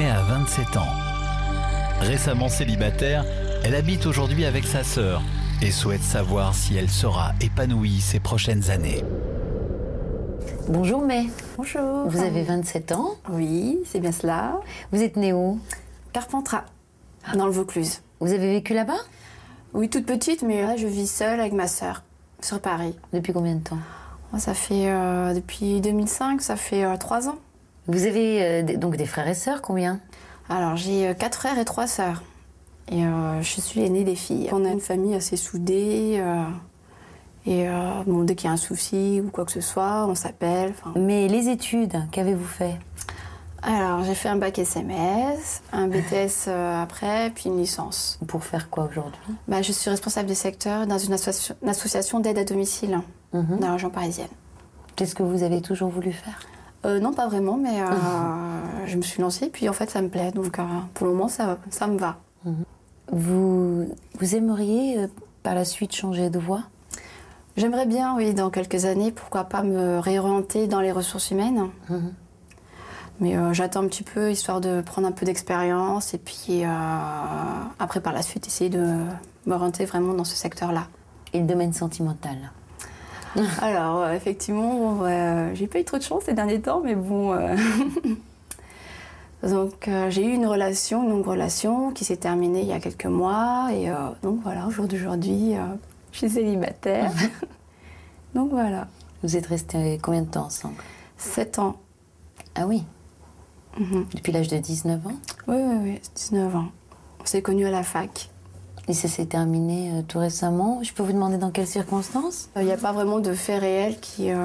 27 ans. Récemment célibataire, elle habite aujourd'hui avec sa sœur et souhaite savoir si elle sera épanouie ces prochaines années. Bonjour May, Bonjour. vous avez 27 ans, Oui, c'est bien cela. vous êtes née où? Carpentras, dans le Vaucluse. Vous avez vécu là-bas? Oui, toute petite, mais là, je vis seule avec ma sœur sur Paris. Depuis combien de temps? Ça fait euh, depuis 2005, ça fait euh, trois ans. Vous avez euh, des- donc des frères et sœurs, combien? Alors, j'ai euh, quatre frères et trois sœurs. Et euh, je suis l'aînée des filles. On a une famille assez soudée. euh, et euh, bon, dès qu'il y a un souci ou quoi que ce soit, on s'appelle. Mais les études, qu'avez-vous fait? Alors, j'ai fait un bac SMS, un BTS après, puis une licence. Pour faire quoi aujourd'hui? Bah, je suis responsable du secteur dans une, associ- une association d'aide à domicile Mhm. dans la région parisienne. Qu'est-ce que vous avez toujours voulu faire? Euh, non, pas vraiment, mais euh, je me suis lancée, puis en fait, ça me plaît. Donc, euh, pour le moment, ça, ça me va. vous, vous aimeriez par la suite changer de voie? J'aimerais bien, oui, dans quelques années, pourquoi pas me réorienter dans les ressources humaines. Mhm. Mais j'attends un petit peu, histoire de prendre un peu d'expérience, et puis après, par la suite, essayer de m'orienter vraiment dans ce secteur-là. Et le domaine sentimental? Alors, euh, effectivement, ouais, j'ai pas eu trop de chance ces derniers temps, mais bon. euh, donc, euh, j'ai eu une relation, une longue relation qui s'est terminée il y a quelques mois. Et euh, donc, voilà, au jour d'aujourd'hui, euh, je suis célibataire. donc, voilà, Vous êtes restés combien de temps ensemble? 7 ans. Ah oui, Mhm. depuis l'âge de 19 ans? Oui, oui, oui, 19 ans. On s'est connus à la fac. Et ça s'est terminé euh, tout récemment. Je peux vous demander dans quelles circonstances? Il n'y a pas vraiment de fait réel qui, euh,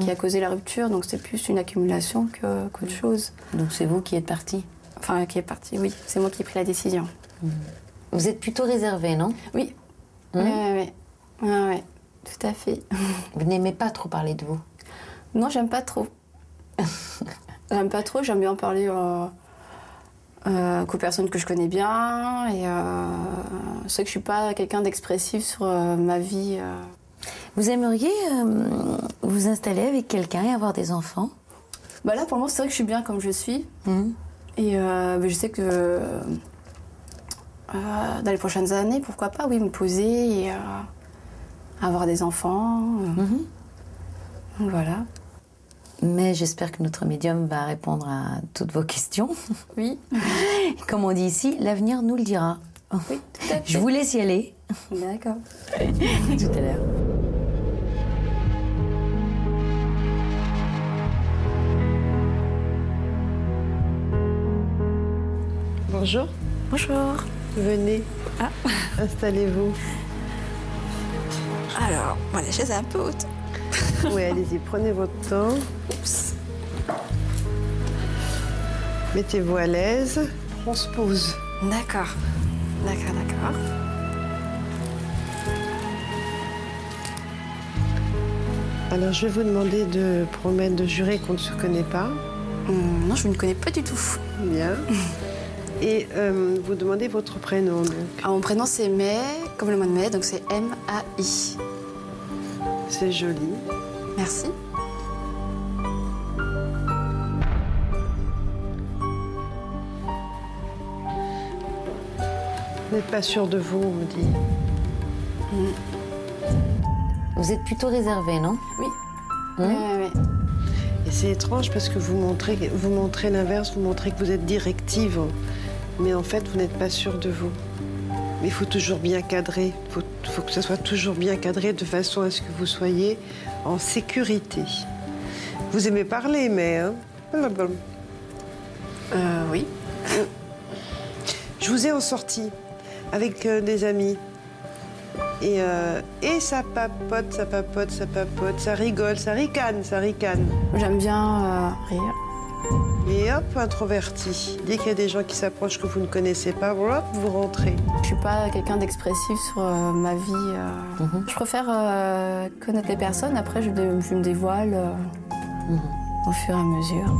qui a causé la rupture, donc c'est plus une accumulation qu'autre chose. Donc c'est vous qui êtes parti? Enfin, qui est parti, oui. C'est moi qui ai pris la décision. Vous êtes plutôt réservé, non? Oui. Hein Oui, oui, oui. Tout à fait. Vous n'aimez pas trop parler de vous? Non, j'aime pas trop. j'aime pas trop, j'aime bien parler euh, euh, qu'aux personnes que je connais bien. Et euh, c'est que je suis pas quelqu'un d'expressif sur euh, ma vie. euh. Vous aimeriez vous installer avec quelqu'un et avoir des enfants? Bah là, pour le moment, c'est vrai que je suis bien comme je suis. Mhm. Et mais je sais que dans les prochaines années, pourquoi pas, oui, me poser et avoir des enfants. Donc Voilà. Mais j'espère que notre médium va répondre à toutes vos questions. Oui. Comme on dit ici, l'avenir nous le dira. Oui, tout à fait. Je vous laisse y aller. D'accord. tout à l'heure. Bonjour, Bonjour. venez. Ah. Installez-vous. Alors, bon, la chaise est un peu haute. Oui, allez-y, prenez votre temps. Oups. Mettez-vous à l'aise. On se pose. D'accord. D'accord, d'accord. Alors, je vais vous demander de promettre de jurer qu'on ne se connaît pas. Hum, non, je ne connais pas du tout. Bien. Et euh, vous demandez votre prénom. donc. Alors, mon prénom, c'est May, comme le mois de mai, donc c'est M-A-I. C'est joli. Merci. Vous n'êtes pas sûr de vous, on me dit. Vous êtes plutôt réservé, non? Oui. Hum. Ouais, ouais, ouais. Et c'est étrange parce que vous montrez, vous montrez l'inverse, vous montrez que vous êtes directive. Mais en fait, vous n'êtes pas sûr de vous. Mais il faut toujours bien cadrer. Il faut, faut que ce soit toujours bien cadré de façon à ce que vous soyez en sécurité. Vous aimez parler, mais... Hein. Euh, oui. Je vous ai en sortie avec euh, des amis. Et, euh, et ça papote, ça papote, ça papote, ça rigole, ça ricane, ça ricane. J'aime bien euh, rire. Et hop, introverti. Dès qu'il y a des gens qui s'approchent que vous ne connaissez pas, hop, vous rentrez. Je suis pas quelqu'un d'expressif sur euh, ma vie. euh. Mhm. Je préfère euh, connaître les personnes. Après, je, me dévoile euh, Mhm. au fur et à mesure.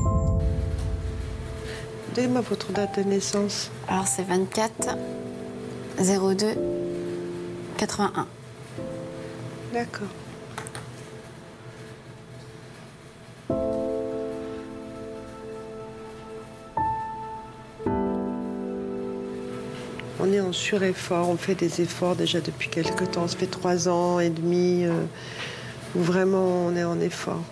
Donnez-moi votre date de naissance. Alors, c'est 24 02 81. D'accord. Est en sur-effort, on fait des efforts déjà depuis quelques temps. Ça fait trois ans et demi euh, où vraiment on est en effort.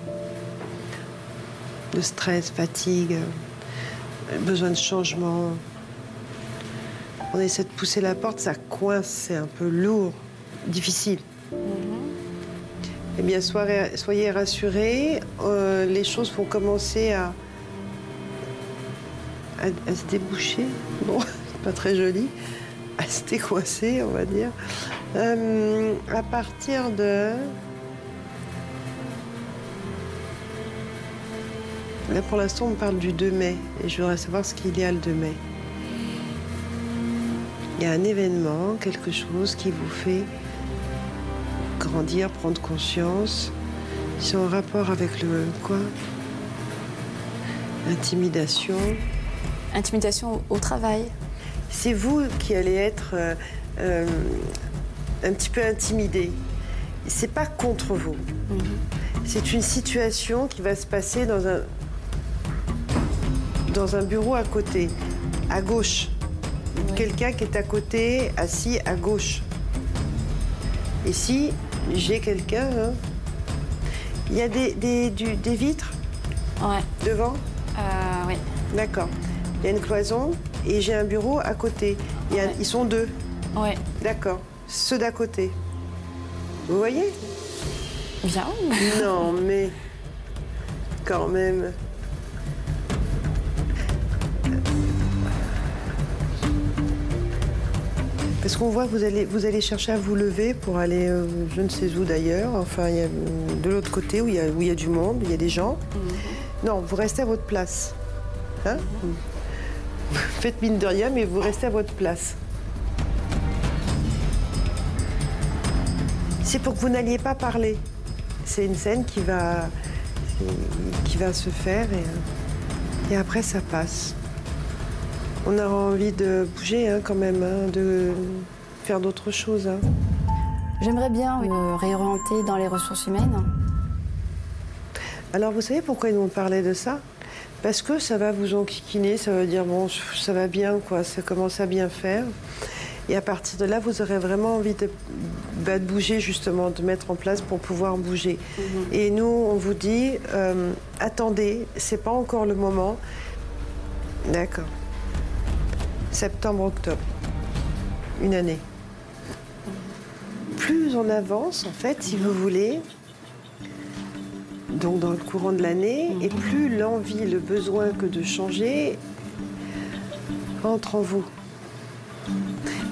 De stress, fatigue, euh, besoin de changement. On essaie de pousser la porte, ça coince, c'est un peu lourd, difficile. Eh bien, soyez, soyez rassurés, euh, les choses vont commencer à, à, à se déboucher. Bon, c'est pas très joli. À se décoincer, on va dire. Euh, à partir de. Là, pour l'instant, on parle du 2 mai. Et je voudrais savoir ce qu'il y a le 2 mai. Il y a un événement, quelque chose qui vous fait grandir, prendre conscience. C'est en rapport avec le quoi? Intimidation. Intimidation au travail. C'est vous qui allez être euh, euh, un petit peu intimidé. C'est pas contre vous. C'est une situation qui va se passer dans un dans un bureau à côté, à gauche. Quelqu'un qui est à côté, assis à gauche. Et si j'ai quelqu'un, hein, il y a des, des, du- des vitres Ouais. devant? Euh, oui. D'accord. Il y a une cloison? Et j'ai un bureau à côté. Il y a- Ouais. Ils sont deux. Ouais. D'accord. Ceux d'à côté. Vous voyez? Bien. Non, mais quand même. Parce qu'on voit que vous allez, vous allez chercher à vous lever pour aller, euh, je ne sais où d'ailleurs, enfin, il y a, euh, de l'autre côté où il, y a, où il y a du monde, il y a des gens. Non, vous restez à votre place. Hein? Vous Faites mine de rien, mais vous restez à votre place. C'est pour que vous n'alliez pas parler. C'est une scène qui va, qui va se faire et, euh, et après ça passe. On aura envie de bouger hein, quand même, hein, de faire d'autres choses. hein. J'aimerais bien me réorienter dans les ressources humaines. Alors vous savez pourquoi ils m'ont parlé de ça? Parce que ça va vous enquiquiner, ça va dire bon, ça va bien, quoi, ça commence à bien faire. Et à partir de là, vous aurez vraiment envie de, bah, de bouger justement, de mettre en place pour pouvoir bouger. Et nous, on vous dit, euh, attendez, c'est pas encore le moment. D'accord. Septembre, octobre. Une année. Plus on avance, en fait, si vous voulez, donc dans le courant de l'année, et plus l'envie, le besoin que de changer entre en vous.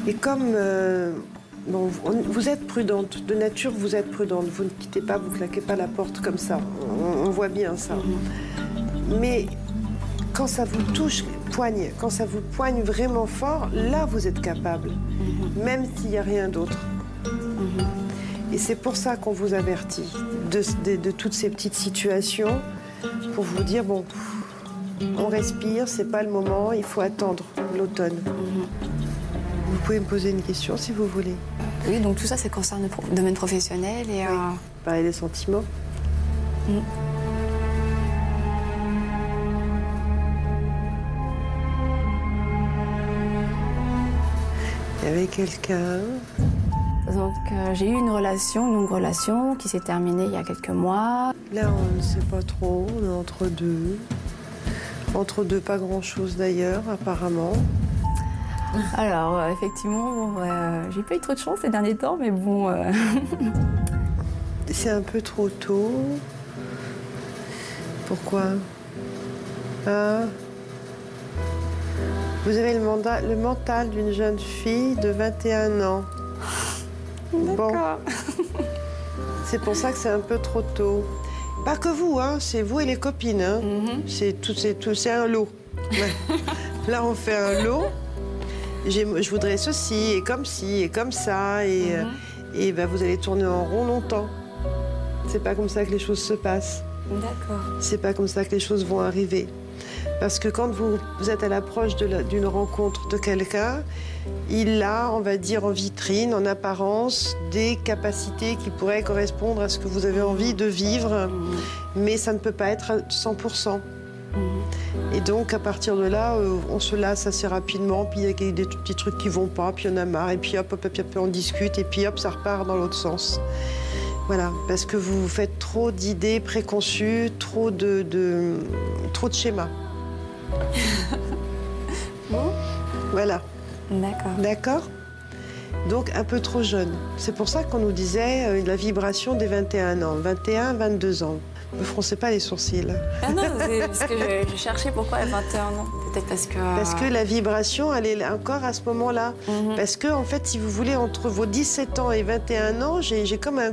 Et comme euh, bon, vous êtes prudente, de nature vous êtes prudente, vous ne quittez pas, vous claquez pas la porte comme ça, on, on voit bien ça. Mais quand ça vous touche, poigne, quand ça vous poigne vraiment fort, là vous êtes capable, même s'il n'y a rien d'autre. Et c'est pour ça qu'on vous avertit de, de- de toutes ces petites situations, pour vous dire bon, on respire, c'est pas le moment, il faut attendre l'automne. Vous pouvez me poser une question si vous voulez. Oui, donc tout ça, ça concerne le domaine professionnel et. euh, Parler des sentiments. Mm. Il y avait quelqu'un. Donc euh, j'ai eu une relation, une longue relation qui s'est terminée il y a quelques mois. Là, on ne sait pas trop, on est entre deux. Entre deux, pas grand-chose d'ailleurs, apparemment. Alors euh, effectivement, bon, euh, j'ai pas eu trop de chance ces derniers temps, mais bon. C'est un peu trop tôt. Pourquoi? Hein? Vous avez le, mandat, le mental d'une jeune fille de 21 ans. Bon, c'est pour ça que c'est un peu trop tôt. Pas que vous, hein, c'est vous et les copines. hein. C'est tout, c'est tout, c'est un lot. Là, on fait un lot. Je voudrais ceci et comme ci et comme ça et, euh, et ben, vous allez tourner en rond longtemps. C'est pas comme ça que les choses se passent. D'accord. C'est pas comme ça que les choses vont arriver. Parce que quand vous, êtes à l'approche d'une rencontre de quelqu'un, il a, on va dire, en vitrine, en apparence, des capacités qui pourraient correspondre à ce que vous avez envie de vivre, mais ça ne peut pas être à 100%. Et donc, à partir de là, euh, on se lasse assez rapidement, puis il y a des petits trucs qui vont pas, puis on a marre, et puis hop, hop, hop, hop, on discute, et puis hop, ça repart dans l'autre sens. Voilà, parce que vous faites trop d'idées préconçues, trop de- trop de schémas. Bon. Voilà, D'accord. d'accord Donc un peu trop jeune. C'est pour ça qu'on nous disait euh, la vibration des 21 ans, 21, 22 ans. Ne me froncez pas les sourcils. Ah non, parce que je, je cherchais pourquoi à 21 ans. Peut-être parce que. Parce que la vibration, elle est encore à ce moment-là. Mhm. Parce que, en fait, si vous voulez, entre vos 17 ans et 21 ans, j'ai comme un.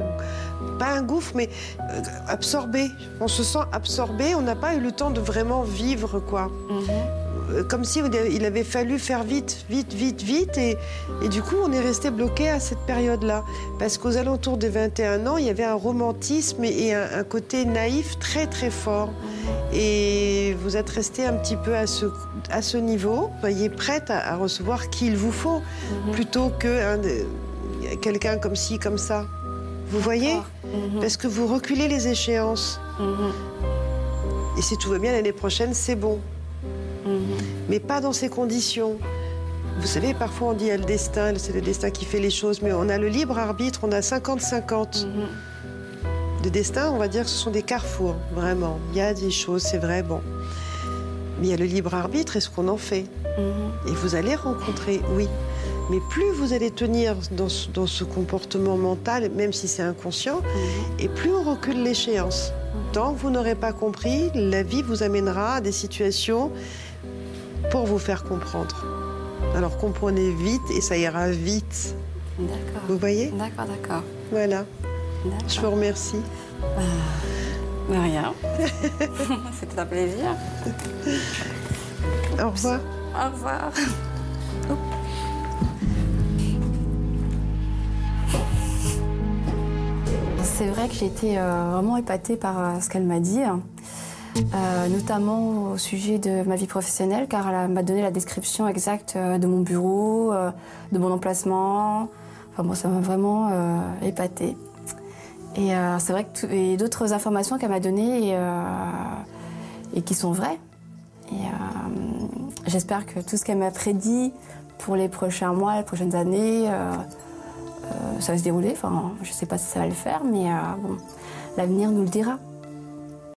Pas un gouffre, mais euh, absorbé. On se sent absorbé. On n'a pas eu le temps de vraiment vivre, quoi. Mhm. Comme si il avait fallu faire vite, vite, vite, vite. Et, et du coup, on est resté bloqué à cette période-là. Parce qu'aux alentours des 21 ans, il y avait un romantisme et un, un côté naïf très, très fort. Et vous êtes resté un petit peu à ce, à ce niveau. Soyez prête à, à recevoir qui il vous faut, plutôt que un de- quelqu'un comme ci, comme ça. Vous voyez? Mhm. Parce que vous reculez les échéances. Mhm. Et si tout va bien l'année prochaine, c'est bon. Mais pas dans ces conditions. Vous savez, parfois on dit il y a le destin, c'est le destin qui fait les choses, mais on a le libre arbitre, on a 50-50. Mhm. Le destin, on va dire que ce sont des carrefours, vraiment. Il y a des choses, c'est vrai, bon. Mais il y a le libre arbitre et ce qu'on en fait. Mhm. Et vous allez rencontrer, oui. Mais plus vous allez tenir dans ce, dans ce comportement mental, même si c'est inconscient, et plus on recule l'échéance. Tant que vous n'aurez pas compris, la vie vous amènera à des situations pour vous faire comprendre. Alors comprenez vite et ça ira vite. D'accord. Vous voyez? D'accord, d'accord. Voilà. Je vous remercie. De rien. C'était un plaisir. Au revoir. Au revoir. C'est vrai que j'ai été euh, vraiment épatée par euh, ce qu'elle m'a dit, euh, notamment au sujet de ma vie professionnelle, car elle m'a donné la description exacte euh, de mon bureau, euh, de mon emplacement. Enfin bon, ça m'a vraiment épatée. Et c'est vrai que d'autres informations qu'elle m'a données et, qui sont vraies. J'espère que tout ce qu'elle m'a prédit pour les prochains mois, les prochaines années, ça va se dérouler. Enfin, je ne sais pas si ça va le faire, mais l'avenir nous le dira.